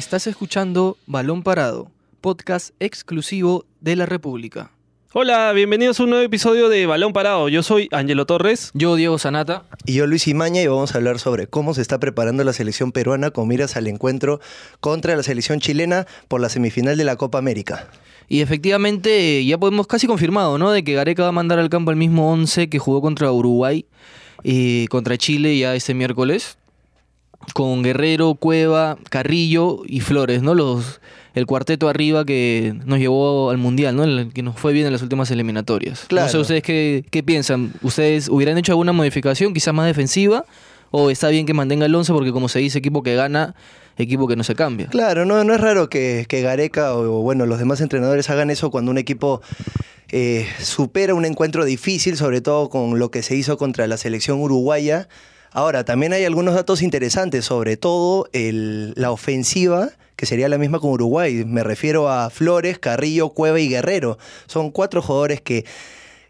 Estás escuchando Balón Parado, podcast exclusivo de la República. Hola, bienvenidos a un nuevo episodio de Balón Parado. Yo soy Angelo Torres. Yo, Diego Sanata. Y yo, Luis Imaña, y vamos a hablar sobre cómo se está preparando la selección peruana con miras al encuentro contra la selección chilena por la semifinal de la Copa América. Y efectivamente ya podemos casi confirmado, ¿no? De que Gareca va a mandar al campo el mismo 11 que jugó contra Uruguay y contra Chile ya este miércoles. Con Guerrero, Cueva, Carrillo y Flores, ¿no? Los, el cuarteto arriba que nos llevó al Mundial, ¿no? El que nos fue bien en las últimas eliminatorias. Claro. No sé ustedes qué, qué piensan. ¿Ustedes hubieran hecho alguna modificación, quizás más defensiva? ¿O está bien que mantenga el 11 porque como se dice, equipo que gana, equipo que no se cambia? Claro, no, no es raro que, que Gareca o, bueno, los demás entrenadores hagan eso cuando un equipo eh, supera un encuentro difícil, sobre todo con lo que se hizo contra la selección uruguaya. Ahora, también hay algunos datos interesantes, sobre todo la ofensiva, que sería la misma con Uruguay. Me refiero a Flores, Carrillo, Cueva y Guerrero. Son cuatro jugadores que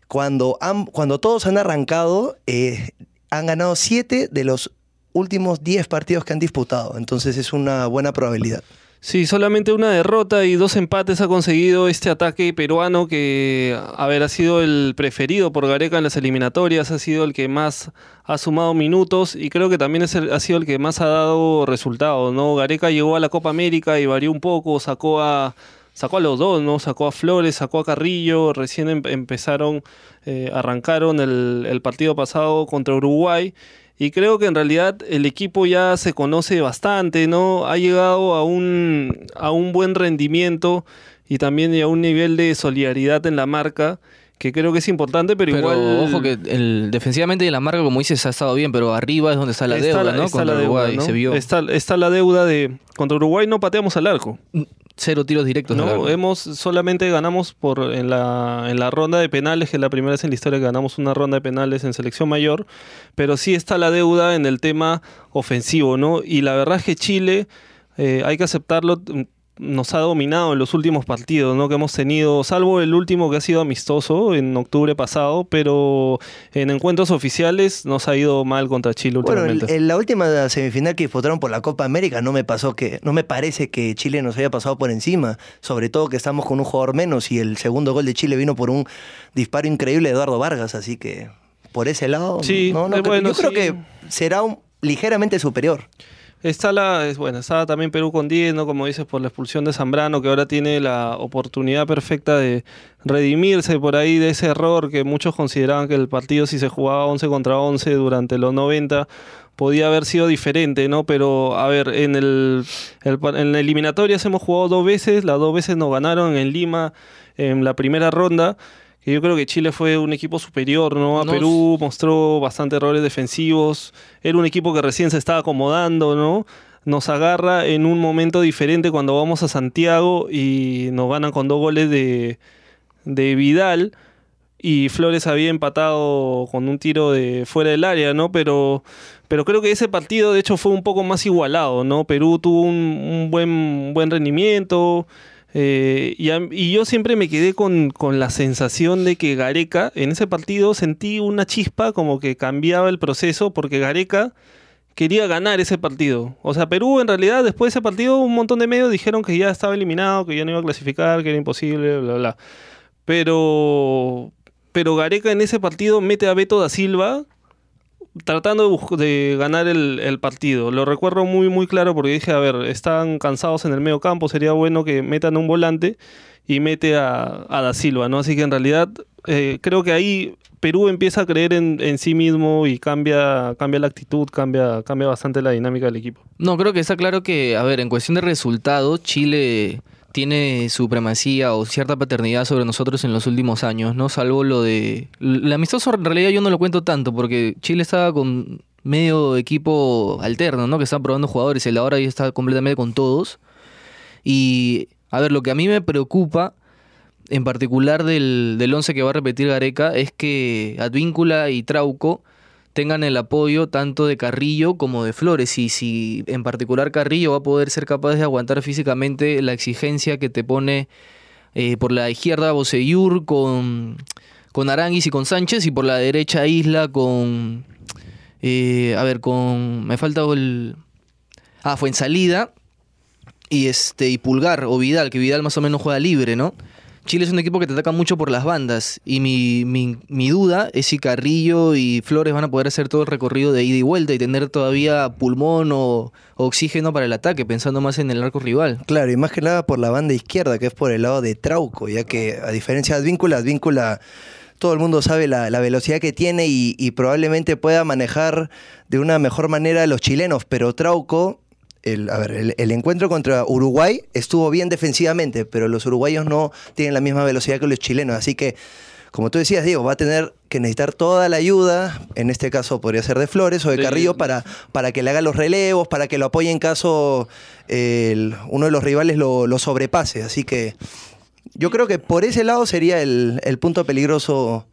cuando, cuando todos han arrancado, eh, han ganado siete de los últimos diez partidos que han disputado. Entonces es una buena probabilidad. Sí, solamente una derrota y dos empates ha conseguido este ataque peruano que, a ver, ha sido el preferido por Gareca en las eliminatorias, ha sido el que más ha sumado minutos y creo que también es el- ha sido el que más ha dado resultados, ¿no? Gareca llegó a la Copa América y varió un poco, sacó a sacó a los dos, ¿no? Sacó a Flores, sacó a Carrillo, recién em- empezaron, eh, arrancaron el, el partido pasado contra Uruguay. Y creo que en realidad el equipo ya se conoce bastante, ¿no? Ha llegado a un, a un buen rendimiento y también a un nivel de solidaridad en la marca que creo que es importante, pero, Pero igual... ojo que el, defensivamente y la marca, como dices, ha estado bien, pero arriba es donde está la está deuda, ¿no? está Contra la deuda, Uruguay, ¿no? se vio. Está, está la deuda de... Contra Uruguay no pateamos al arco. Cero tiros directos. No, hemos solamente ganamos por en la, en la ronda de penales, que es la primera vez en la historia que ganamos una ronda de penales en selección mayor, pero sí está la deuda en el tema ofensivo, ¿no? Y la verdad es que Chile, eh, hay que aceptarlo, nos ha dominado en los últimos partidos, ¿no? Que hemos tenido, salvo el último que ha sido amistoso en octubre pasado, pero en encuentros oficiales nos ha ido mal contra Chile Bueno, en, últimamente. en la última semifinal que disputaron por la Copa América no me pasó que no me parece que Chile nos haya pasado por encima, sobre todo que estamos con un jugador menos y el segundo gol de Chile vino por un disparo increíble de Eduardo Vargas, así que por ese lado Sí, no, no eh, bueno, yo creo sí. que será un- ligeramente superior. Está la, es bueno, está también Perú con 10, ¿no? Como dices, por la expulsión de Zambrano, que ahora tiene la oportunidad perfecta de redimirse por ahí de ese error que muchos consideraban que el partido, si se jugaba 11 contra 11 durante los 90, podía haber sido diferente, ¿no? Pero, a ver, en el, el en la eliminatorias hemos jugado dos veces, las dos veces nos ganaron en Lima en la primera ronda. Que yo creo que Chile fue un equipo superior, ¿no? A Nos- Perú mostró bastante errores defensivos. Era un equipo que recién se estaba acomodando, ¿no? Nos agarra en un momento diferente cuando vamos a Santiago y nos ganan con dos goles de, de Vidal. Y Flores había empatado con un tiro de fuera del área, ¿no? Pero, pero creo que ese partido, de hecho, fue un poco más igualado, ¿no? Perú tuvo un, un buen, un buen rendimiento. Eh, y, yo siempre me quedé con, con la sensación de que Gareca, en ese partido sentí una chispa como que cambiaba el proceso, porque Gareca quería ganar ese partido. O sea, Perú en realidad después de ese partido un montón de medios dijeron que ya estaba eliminado, que ya no iba a clasificar, que era imposible, bla, bla. Pero, pero Gareca en ese partido mete a Beto da Silva tratando de, ganar el, el partido. Lo recuerdo muy, muy claro porque dije, a ver, están cansados en el medio campo, sería bueno que metan un volante y mete a, a da Silva, ¿no? Así que en realidad eh, creo que ahí Perú empieza a creer en, en sí mismo y cambia, cambia la actitud, cambia, cambia bastante la dinámica del equipo. No, creo que está claro que, a ver, en cuestión de resultados, Chile tiene supremacía o cierta paternidad sobre nosotros en los últimos años, ¿no? Salvo lo de... El amistoso en realidad yo no lo cuento tanto porque Chile estaba con medio equipo alterno, ¿no? Que estaba probando jugadores el ahora ya está completamente con todos. Y, a ver, lo que a mí me preocupa en particular del, del 11 que va a repetir Gareca es que Advíncula y Trauco tengan el apoyo tanto de Carrillo como de Flores y si en particular Carrillo va a poder ser capaz de aguantar físicamente la exigencia que te pone eh, por la izquierda Boseyur con, con Aranguis y con Sánchez y por la derecha Isla con eh, a ver con me falta el ah fue en salida y este y Pulgar o Vidal, que Vidal más o menos juega libre, ¿no? Chile es un equipo que te ataca mucho por las bandas y mi, mi, mi, duda es si Carrillo y Flores van a poder hacer todo el recorrido de ida y vuelta y tener todavía pulmón o, oxígeno para el ataque, pensando más en el arco rival. Claro, y más que nada por la banda izquierda, que es por el lado de Trauco, ya que a diferencia de Advíncula, Advíncula todo el mundo sabe la, la velocidad que tiene y, y, probablemente pueda manejar de una mejor manera a los chilenos, pero Trauco el, a ver, el, el, encuentro contra Uruguay estuvo bien defensivamente, pero los uruguayos no tienen la misma velocidad que los chilenos. Así que, como tú decías, Diego, va a tener que necesitar toda la ayuda, en este caso podría ser de Flores o de Carrillo, para, para que le haga los relevos, para que lo apoye en caso el, uno de los rivales lo, lo, sobrepase. Así que yo creo que por ese lado sería el, el punto peligroso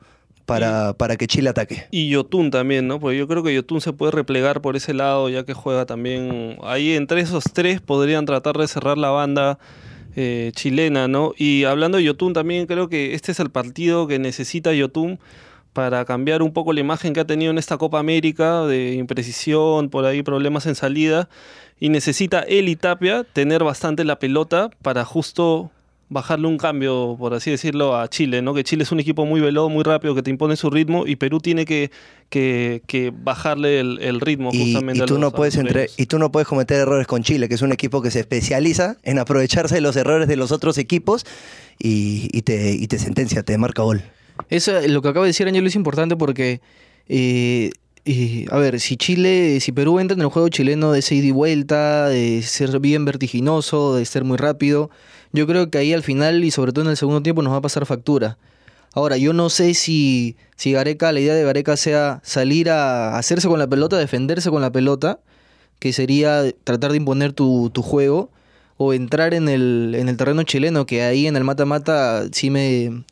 para, para, que Chile ataque. Y Yotun también, ¿no? Porque yo creo que Yotun se puede replegar por ese lado, ya que juega también. Ahí entre esos tres podrían tratar de cerrar la banda eh, chilena, ¿no? Y hablando de Yotun también, creo que este es el partido que necesita Yotun para cambiar un poco la imagen que ha tenido en esta Copa América de imprecisión, por ahí problemas en salida. Y necesita él y Tapia tener bastante la pelota para justo bajarle un cambio, por así decirlo, a Chile, ¿no? Que Chile es un equipo muy veloz, muy rápido, que te impone su ritmo y Perú tiene que, que, que bajarle el, el, ritmo justamente y, y tú a los, no puedes entre, Y tú no puedes cometer errores con Chile, que es un equipo que se especializa en aprovecharse de los errores de los otros equipos y, y te, y te sentencia, te marca gol. Eso, lo que acaba de decir Ángel es importante porque... Eh, y, a ver, si Chile, si Perú entra en el juego chileno de ese ida y vuelta, de ser bien vertiginoso, de ser muy rápido, yo creo que ahí al final y sobre todo en el segundo tiempo nos va a pasar factura. Ahora, yo no sé si, si Gareca, la idea de Gareca sea salir a hacerse con la pelota, defenderse con la pelota, que sería tratar de imponer tu, tu juego, o entrar en el, en el terreno chileno, que ahí en el mata-mata sí me,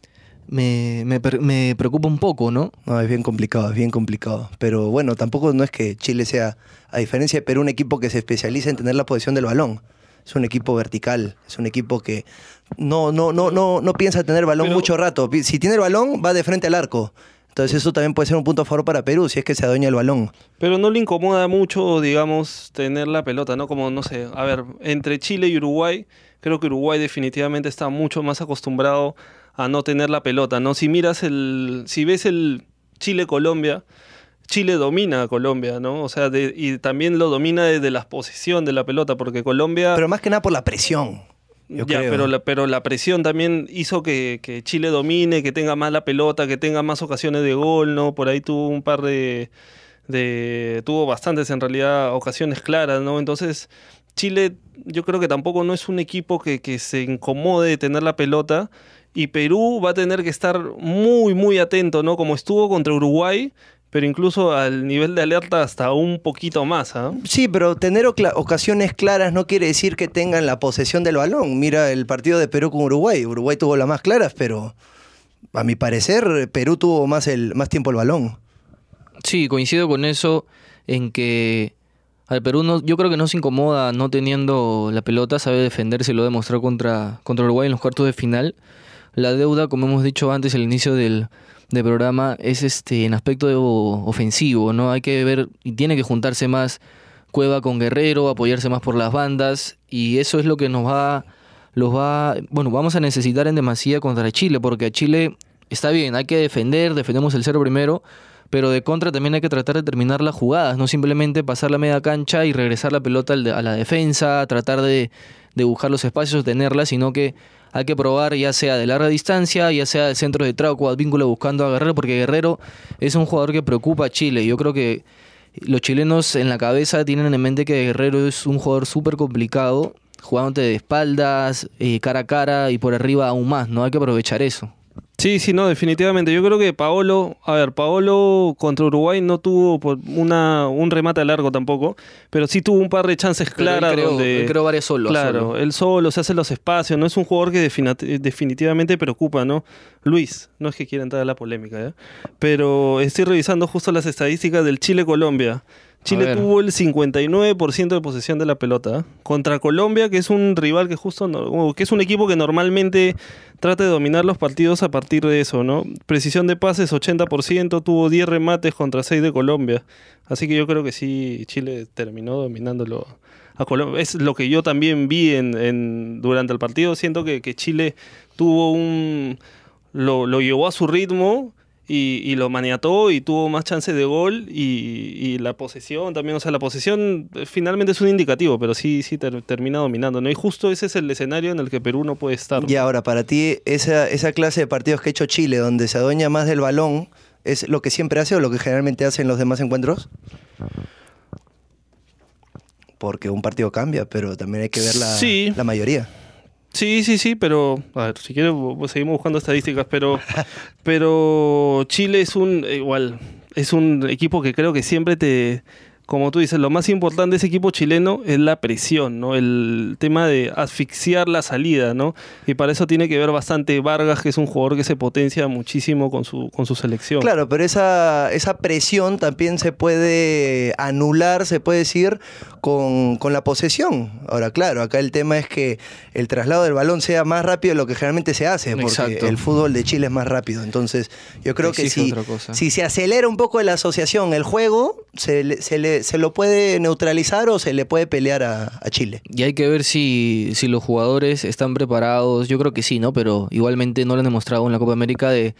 me, me, preocupa un poco, ¿no? No, es bien complicado, es bien complicado. Pero bueno, tampoco no es que Chile sea, a diferencia de Perú, un equipo que se especializa en tener la posición del balón. Es un equipo vertical, es un equipo que no, no, no, no, no piensa tener balón Pero... mucho rato. Si tiene el balón, va de frente al arco. Entonces eso también puede ser un punto a favor para Perú, si es que se adueña el balón. Pero no le incomoda mucho, digamos, tener la pelota, ¿no? Como, no sé, a ver, entre Chile y Uruguay, creo que Uruguay definitivamente está mucho más acostumbrado a no tener la pelota, ¿no? Si miras el, si ves el Chile-Colombia, Chile domina a Colombia, ¿no? O sea, de, y también lo domina desde la posición de la pelota, porque Colombia... Pero más que nada por la presión. Yo ya, creo. Pero, la, pero la presión también hizo que, que, Chile domine, que tenga más la pelota, que tenga más ocasiones de gol, ¿no? Por ahí tuvo un par de... de tuvo bastantes en realidad ocasiones claras, ¿no? Entonces, Chile yo creo que tampoco no es un equipo que, que se incomode de tener la pelota y Perú va a tener que estar muy, muy atento, ¿no? Como estuvo contra Uruguay, pero incluso al nivel de alerta hasta un poquito más. ¿eh? Sí, pero tener ocasiones claras no quiere decir que tengan la posesión del balón. Mira el partido de Perú con Uruguay. Uruguay tuvo las más claras, pero a mi parecer Perú tuvo más, el, más tiempo el balón. Sí, coincido con eso en que al Perú no, yo creo que no se incomoda no teniendo la pelota, sabe defenderse, lo demostró contra, contra Uruguay en los cuartos de final. La deuda, como hemos dicho antes, al inicio del, de programa es este en aspecto de, ofensivo, ¿no? Hay que ver y tiene que juntarse más Cueva con Guerrero, apoyarse más por las bandas y eso es lo que nos va los va, bueno, vamos a necesitar en demasía contra Chile porque a Chile está bien, hay que defender, defendemos el cero primero, pero de contra también hay que tratar de terminar las jugadas, no simplemente pasar la media cancha y regresar la pelota a la defensa, tratar de, de buscar los espacios, tenerla, sino que hay que probar ya sea de larga distancia, ya sea del centro de Trauco, Advíncula buscando a Guerrero, porque Guerrero es un jugador que preocupa a Chile. Yo creo que los chilenos en la cabeza tienen en mente que Guerrero es un jugador súper complicado, jugándote de espaldas, eh, cara a cara y por arriba aún más, ¿no? Hay que aprovechar eso. Sí, sí, no, definitivamente. Yo creo que Paolo, a ver, Paolo contra Uruguay no tuvo una, un remate largo tampoco, pero sí tuvo un par de chances claras él creó, donde... Él creó varias solos. Claro, solo. él solo se hace los espacios, no es un jugador que definitivamente preocupa, ¿no? Luis, no es que quiera entrar a la polémica, ¿ya? Pero estoy revisando justo las estadísticas del Chile-Colombia. Chile tuvo el 59% de posesión de la pelota ¿eh? contra Colombia, que es un rival que justo no, que es un equipo que normalmente trata de dominar los partidos a partir de eso, ¿no? Precisión de pases 80%, tuvo 10 remates contra 6 de Colombia. Así que yo creo que sí Chile terminó dominándolo a Colombia. Es lo que yo también vi en, en- durante el partido. Siento que, que Chile tuvo un... Lo, lo llevó a su ritmo y, y lo maniató y tuvo más chances de gol y, y la posesión también. O sea, la posesión finalmente es un indicativo, pero sí, sí ter- termina dominando. ¿no? Y justo ese es el escenario en el que Perú no puede estar. Y ahora, para ti, esa, esa clase de partidos que ha hecho Chile, donde se adueña más del balón, ¿es lo que siempre hace o lo que generalmente hace en los demás encuentros? Porque un partido cambia, pero también hay que ver la, Sí. la mayoría. Sí, sí, sí, pero a ver, si quieres seguimos buscando estadísticas, pero pero Chile es un eh, igual es un equipo que creo que siempre te como tú dices, lo más importante de ese equipo chileno es la presión, ¿no? El tema de asfixiar la salida, ¿no? Y para eso tiene que ver bastante Vargas, que es un jugador que se potencia muchísimo con su, con su selección. Claro, pero esa, esa presión también se puede anular, se puede decir, con, con la posesión. Ahora, claro, acá el tema es que el traslado del balón sea más rápido de lo que generalmente se hace, porque Exacto. el fútbol de Chile es más rápido. Entonces, yo creo que si, si se acelera un poco la asociación, el juego, se, se, le- se lo puede neutralizar o se le puede pelear a, a Chile. Y hay que ver si, si los jugadores están preparados. Yo creo que sí, ¿no? Pero igualmente no lo han demostrado en la Copa América de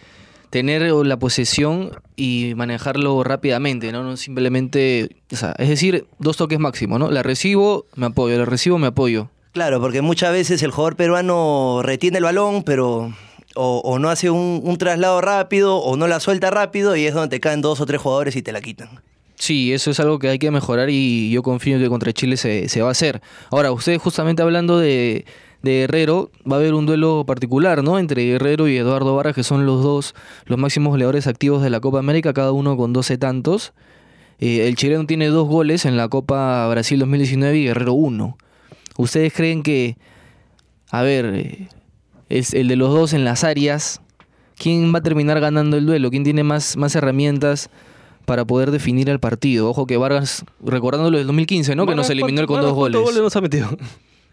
tener la posesión y manejarlo rápidamente, ¿no? No simplemente, o sea, es decir, dos toques máximo, ¿no? La recibo, me apoyo, la recibo, me apoyo. Claro, porque muchas veces el jugador peruano retiene el balón, pero o, o no hace un, un traslado rápido o no la suelta rápido y es donde te caen dos o tres jugadores y te la quitan. Sí, eso es algo que hay que mejorar y yo confío que contra Chile se, se va a hacer. Ahora, ustedes justamente hablando de, de Guerrero, va a haber un duelo particular, ¿no? Entre Guerrero y Eduardo Vargas, que son los dos los máximos goleadores activos de la Copa América, cada uno con 12 tantos. Eh, el chileno tiene dos goles en la Copa Brasil 2019 y Guerrero uno. ¿Ustedes creen que, a ver, eh, es el de los dos en las áreas, quién va a terminar ganando el duelo? ¿Quién tiene más, más herramientas para poder definir el partido? Ojo que Vargas, recordándolo del 2015, ¿no? Que nos Vargas, eliminó con ¿cuántos- dos goles. ¿Cuántos goles nos ha metido?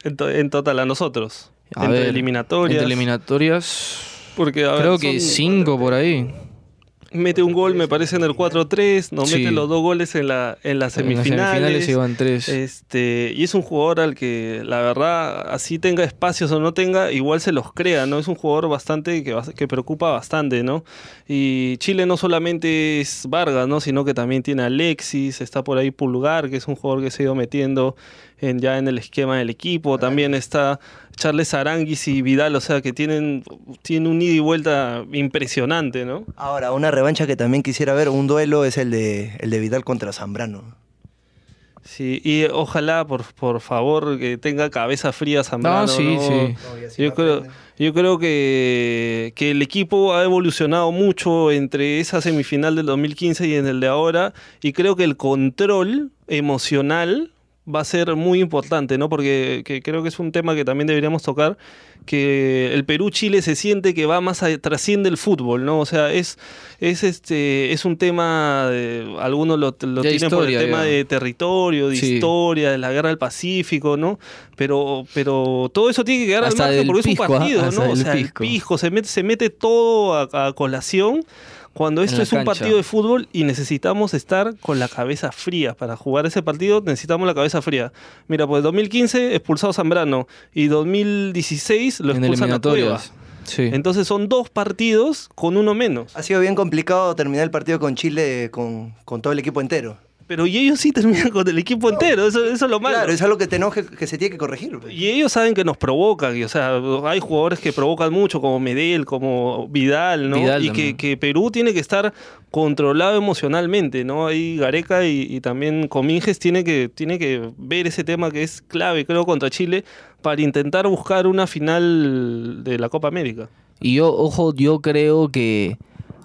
En, to- en total a nosotros. A entre ver, eliminatorias. Entre eliminatorias, porque, a ver, creo que cinco por ahí. Mete un gol, me parece, en el 4-3. Nos Sí. mete los dos goles en, la, en las En las semifinales. semifinales iban tres. Este, y es un jugador al que, la verdad, así tenga espacios o no tenga, igual se los crea, ¿no? Es un jugador bastante que, que preocupa bastante, ¿no? Y Chile no solamente es Vargas, ¿no? Sino que también tiene a Alexis, está por ahí Pulgar, que es un jugador que se ha ido metiendo en, ya en el esquema del equipo. También está Charles Aranguis y Vidal, o sea, que tienen, tienen un ida y vuelta impresionante, ¿no? Ahora, una revancha que también quisiera ver, un duelo, es el de, el de Vidal contra Zambrano. Sí, y ojalá, por, por favor, que tenga cabeza fría Zambrano. No, sí, ¿no? sí. Yo creo, yo creo que, que el equipo ha evolucionado mucho entre esa semifinal del 2015 y en el de ahora, y creo que el control emocional va a ser muy importante, ¿no? Porque que creo que es un tema que también deberíamos tocar, que el Perú-Chile se siente que va más a, trasciende el fútbol, ¿no? O sea, es, es este es un tema de, algunos lo, tienen por el tema ya. de territorio, de Sí. historia, de la guerra del Pacífico, ¿no? Pero, pero todo eso tiene que quedar Hasta al margen porque pisco, es un ¿ah? partido, ¿no? O sea, pisco. el pisco, se mete, se mete todo a, a colación cuando esto es un cancha. partido de fútbol y necesitamos estar con la cabeza fría. Para jugar ese partido necesitamos la cabeza fría. Mira, pues 2015 expulsado Zambrano y 2016 lo en expulsan a Cueva. eliminatorias. Sí. Entonces son dos partidos con uno menos. Ha sido bien complicado terminar el partido con Chile con, con todo el equipo entero. Pero y ellos sí terminan con el equipo entero, eso, eso es lo malo. Claro, es algo que tenemos que, que se tiene que corregir. pues. Y ellos saben que nos provocan, y, o sea, hay jugadores que provocan mucho, como Medel, como Vidal, ¿no? Vidal y que, que Perú tiene que estar controlado emocionalmente, ¿no? Ahí Gareca y, y también Cominges tiene que, tiene que ver ese tema que es clave, creo, contra Chile, para intentar buscar una final de la Copa América. Y yo, ojo, yo creo que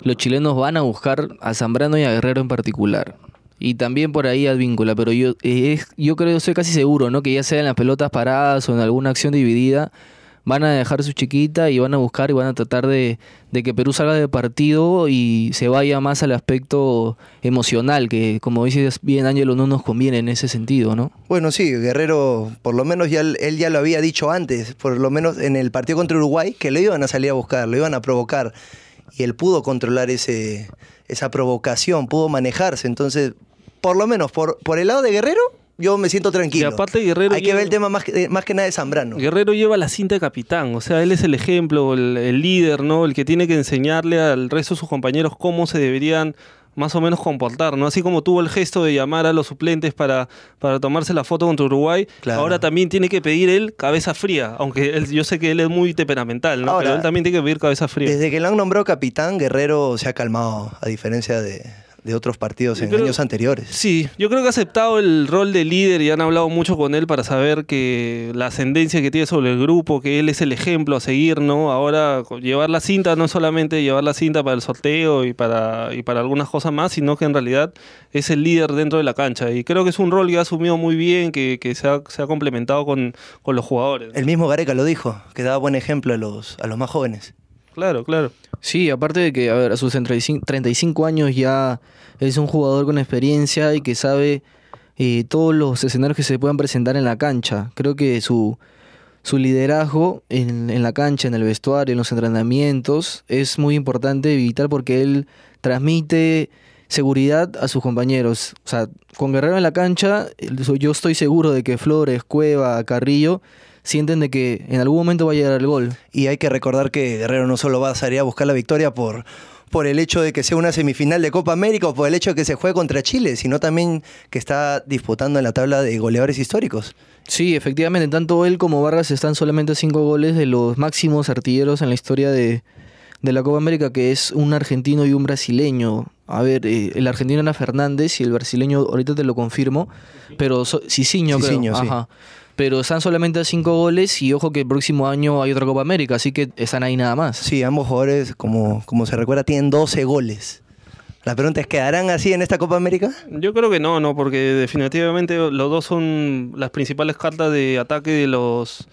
los chilenos van a buscar a Zambrano y a Guerrero en particular. Y también por ahí Advíncula, pero yo, es- yo creo, estoy casi seguro, ¿no? Que ya sea en las pelotas paradas o en alguna acción dividida, van a dejar su chiquita y van a buscar y van a tratar de, de que Perú salga de partido y se vaya más al aspecto emocional, que como dices bien Ángelo, no nos conviene en ese sentido, ¿no? Bueno, sí, Guerrero, por lo menos ya él ya lo había dicho antes, por lo menos en el partido contra Uruguay, que lo iban a salir a buscar, lo iban a provocar. Y él pudo controlar ese, esa provocación, pudo manejarse. Entonces, por lo menos por, por el lado de Guerrero, yo me siento tranquilo. Y aparte Guerrero Hay que ver el tema más que, más que nada de Zambrano. Guerrero lleva la cinta de capitán, o sea, él es el ejemplo, el, el líder, ¿no? El que tiene que enseñarle al resto de sus compañeros cómo se deberían más o menos comportar, ¿no? Así como tuvo el gesto de llamar a los suplentes para, para tomarse la foto contra Uruguay, Claro. ahora también tiene que pedir él cabeza fría, aunque él- yo sé que él es muy temperamental, ¿no? Ahora, Pero él también tiene que pedir cabeza fría. Desde que lo han nombrado capitán, Guerrero se ha calmado, a diferencia de, de otros partidos en años anteriores. Sí, yo creo que ha aceptado el rol de líder y han hablado mucho con él para saber que la ascendencia que tiene sobre el grupo, que él es el ejemplo a seguir, ¿no? Ahora llevar la cinta no solamente llevar la cinta para el sorteo y para, y para algunas cosas más, sino que en realidad es el líder dentro de la cancha. Y creo que es un rol que ha asumido muy bien, que, que se, ha, se ha complementado con, con los jugadores. El mismo Gareca lo dijo, que daba buen ejemplo a los, a los más jóvenes. Claro, claro. Sí, aparte de que, a ver, a sus 35, 35 años ya es un jugador con experiencia y que sabe eh, todos los escenarios que se puedan presentar en la cancha. Creo que su, su liderazgo en, en la cancha, en el vestuario, en los entrenamientos, es muy importante y vital porque él transmite seguridad a sus compañeros. O sea, con Guerrero en la cancha, yo estoy seguro de que Flores, Cueva, Carrillo sienten de que en algún momento va a llegar el gol. Y hay que recordar que Guerrero no solo va a salir a buscar la victoria por, por el hecho de que sea una semifinal de Copa América o por el hecho de que se juegue contra Chile, sino también que está disputando en la tabla de goleadores históricos. Sí, efectivamente, tanto él como Vargas están solamente a cinco goles de los máximos artilleros en la historia de, de la Copa América, que es un argentino y un brasileño. A ver, eh, el argentino era Fernández y el brasileño, ahorita te lo confirmo, pero so, Cicinho, creo. Cicinho, sí. Ajá. Pero están solamente a cinco goles y ojo que el próximo año hay otra Copa América, así que están ahí nada más. Sí, ambos jugadores, como, como se recuerda, tienen 12 goles. La pregunta es, ¿quedarán así en esta Copa América? Yo creo que no, no, porque definitivamente los dos son las principales cartas de ataque de los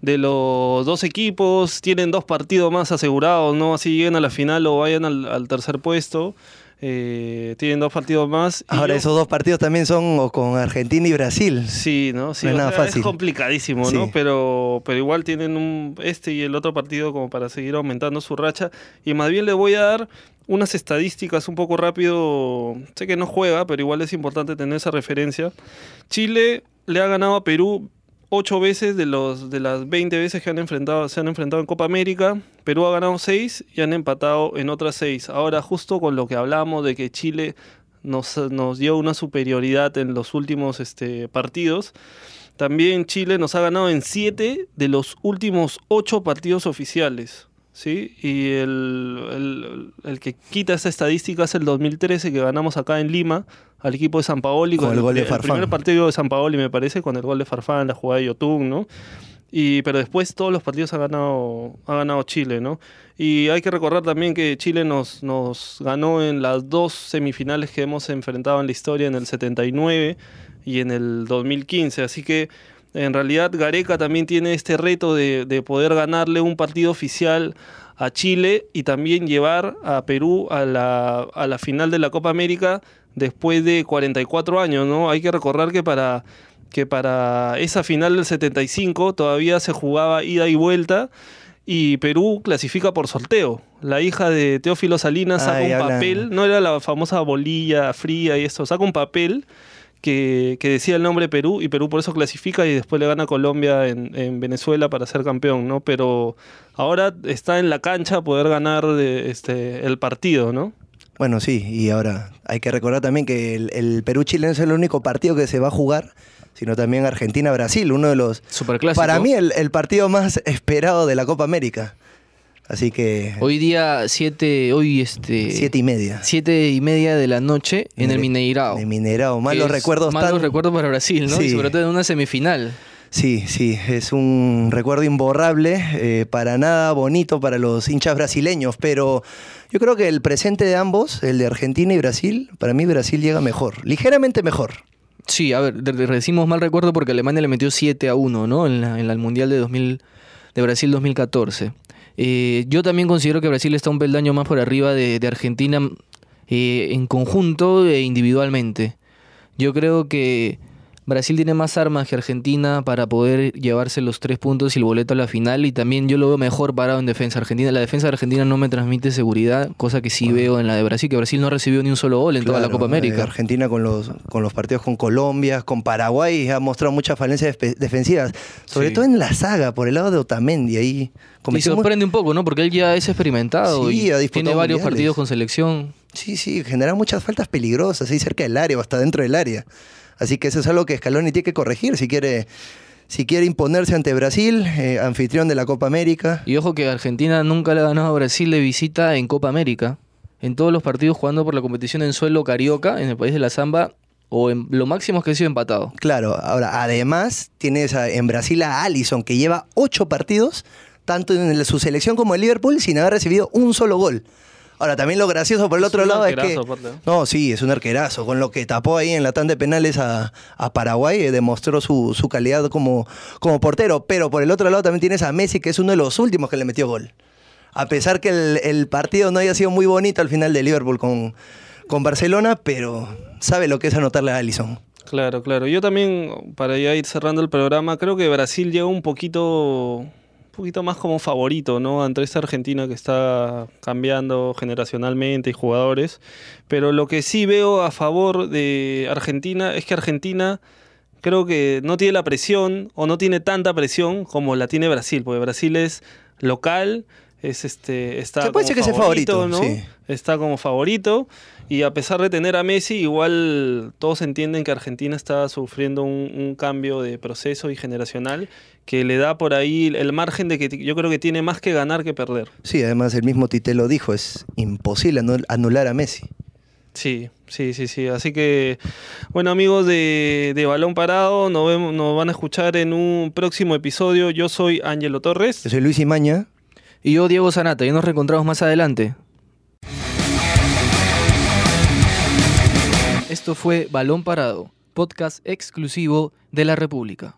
de los dos equipos. Tienen dos partidos más asegurados, ¿no? Así lleguen a la final o vayan al, al tercer puesto. Eh, tienen dos partidos más. Ahora yo- esos dos partidos también son con Argentina y Brasil. Sí, ¿no? Sí, No es o nada sea, fácil. Es complicadísimo, Sí. ¿no? Pero, pero igual tienen un, este y el otro partido como para seguir aumentando su racha. Y más bien le voy a dar unas estadísticas un poco rápido. Sé que no juega, pero igual es importante tener esa referencia. Chile le ha ganado a Perú ocho veces de, los, de las 20 veces que han enfrentado, se han enfrentado en Copa América. Perú ha ganado seis y han empatado en otras seis. Ahora, justo con lo que hablamos de que Chile nos, nos dio una superioridad en los últimos este, partidos. También Chile nos ha ganado en siete de los últimos ocho partidos oficiales. ¿Sí? Y el, el- el que quita esta estadística es el 2013 que ganamos acá en Lima al equipo de San Paoli. Con el gol de el Farfán. primer partido de San Paoli me parece, con el gol de Farfán, la jugada de Yotun, ¿no? Y, pero después todos los partidos ha ganado, ha ganado Chile, ¿no? Y hay que recordar también que Chile nos, nos ganó en las dos semifinales que hemos enfrentado en la historia, en el 79 y en el 2015. Así que en realidad Gareca también tiene este reto de, de poder ganarle un partido oficial a Chile y también llevar a Perú a la, a la final de la Copa América después de 44 años, ¿no? Hay que recordar que para que para esa final del 75 todavía se jugaba ida y vuelta y Perú clasifica por sorteo. La hija de Teófilo Salinas saca Ay, un hablan- papel, no era la famosa bolilla fría y esto, saca un papel que, que decía el nombre Perú y Perú por eso clasifica y después le gana a Colombia en, en Venezuela para ser campeón, ¿no? Pero ahora está en la cancha poder ganar eh, este, el partido, ¿no? Bueno, sí, y ahora hay que recordar también que el, el Perú-Chile no es el único partido que se va a jugar, sino también Argentina-Brasil, uno de los... Superclásico. Para mí el, el partido más esperado de la Copa América. Así que Hoy día, siete, hoy este... siete y media. siete y media de la noche en el Mineirao. De Mineirao, malos recuerdos Malos tan- recuerdos para Brasil, ¿no? Y sobre todo en una semifinal. Sí, sí, es un recuerdo imborrable, eh, para nada bonito para los hinchas brasileños, pero yo creo que el presente de ambos, el de Argentina y Brasil, para mí Brasil llega mejor, ligeramente mejor. Sí, a ver, de- de- decimos mal recuerdo porque Alemania le metió 7 a 1, ¿no? En, la, en el Mundial de, 2000, de Brasil 2014. Eh, yo también considero que Brasil está un peldaño más por arriba de, Argentina eh, en conjunto e individualmente. Yo creo que Brasil tiene más armas que Argentina para poder llevarse los tres puntos y el boleto a la final. Y también yo lo veo mejor parado en defensa. Argentina, la defensa de Argentina no me transmite seguridad, cosa que sí veo en la de Brasil, que Brasil no recibió ni un solo gol en toda la Copa América. eh, Argentina con los, con los partidos con Colombia, con Paraguay, ha mostrado muchas falencias defensivas. Sobre Sí. todo en la saga, por el lado de Otamendi. Ahí Y sorprende un poco, ¿no? Porque él ya es experimentado Sí, y ha tiene varios mundiales. partidos con selección. Sí, sí, genera muchas faltas peligrosas ahí cerca del área o hasta dentro del área. Así que eso es algo que Scaloni tiene que corregir si quiere, si quiere imponerse ante Brasil, eh, anfitrión de la Copa América. Y ojo que Argentina nunca le ha ganado a Brasil de visita en Copa América. En todos los partidos jugando por la competición en suelo carioca, en el país de la Zamba, o en lo máximo es que ha sido empatado. Claro, ahora además tienes a- en Brasil a Allison que lleva ocho partidos, tanto en su selección como en Liverpool, sin haber recibido un solo gol. Ahora, también lo gracioso por el Es otro lado es que... aparte, ¿no? Sí, es un arquerazo. Con lo que tapó ahí en la tanda de penales a, a Paraguay, eh, demostró su, su calidad como, como portero. Pero por el otro lado también tienes a Messi, que es uno de los últimos que le metió gol. A pesar que el, el partido no haya sido muy bonito al final de Liverpool con, con Barcelona, pero sabe lo que es anotarle a Allison. Claro, claro. Yo también, para ya ir cerrando el programa, creo que Brasil llega un poquito, poquito más como favorito, ¿no? Ante esta Argentina que está cambiando generacionalmente y jugadores. Pero lo que sí veo a favor de Argentina es que Argentina creo que no tiene la presión o no tiene tanta presión como la tiene Brasil, porque Brasil es local, es este está Se puede como decir que es el favorito, ¿no? sí. Está como favorito y a pesar de tener a Messi, igual todos entienden que Argentina está sufriendo un, un cambio de proceso y generacional que le da por ahí el margen de que yo creo que tiene más que ganar que perder. Sí, además el mismo Tite lo dijo, es imposible anul- anular a Messi. Sí, sí, sí, sí. Así que, bueno, amigos de, de Balón Parado, nos, vemos, nos van a escuchar en un próximo episodio. Yo soy Ángelo Torres. Yo soy Luis Imaña. Y yo, Diego Sanata, ya nos reencontramos más adelante. Esto fue Balón Parado, podcast exclusivo de la República.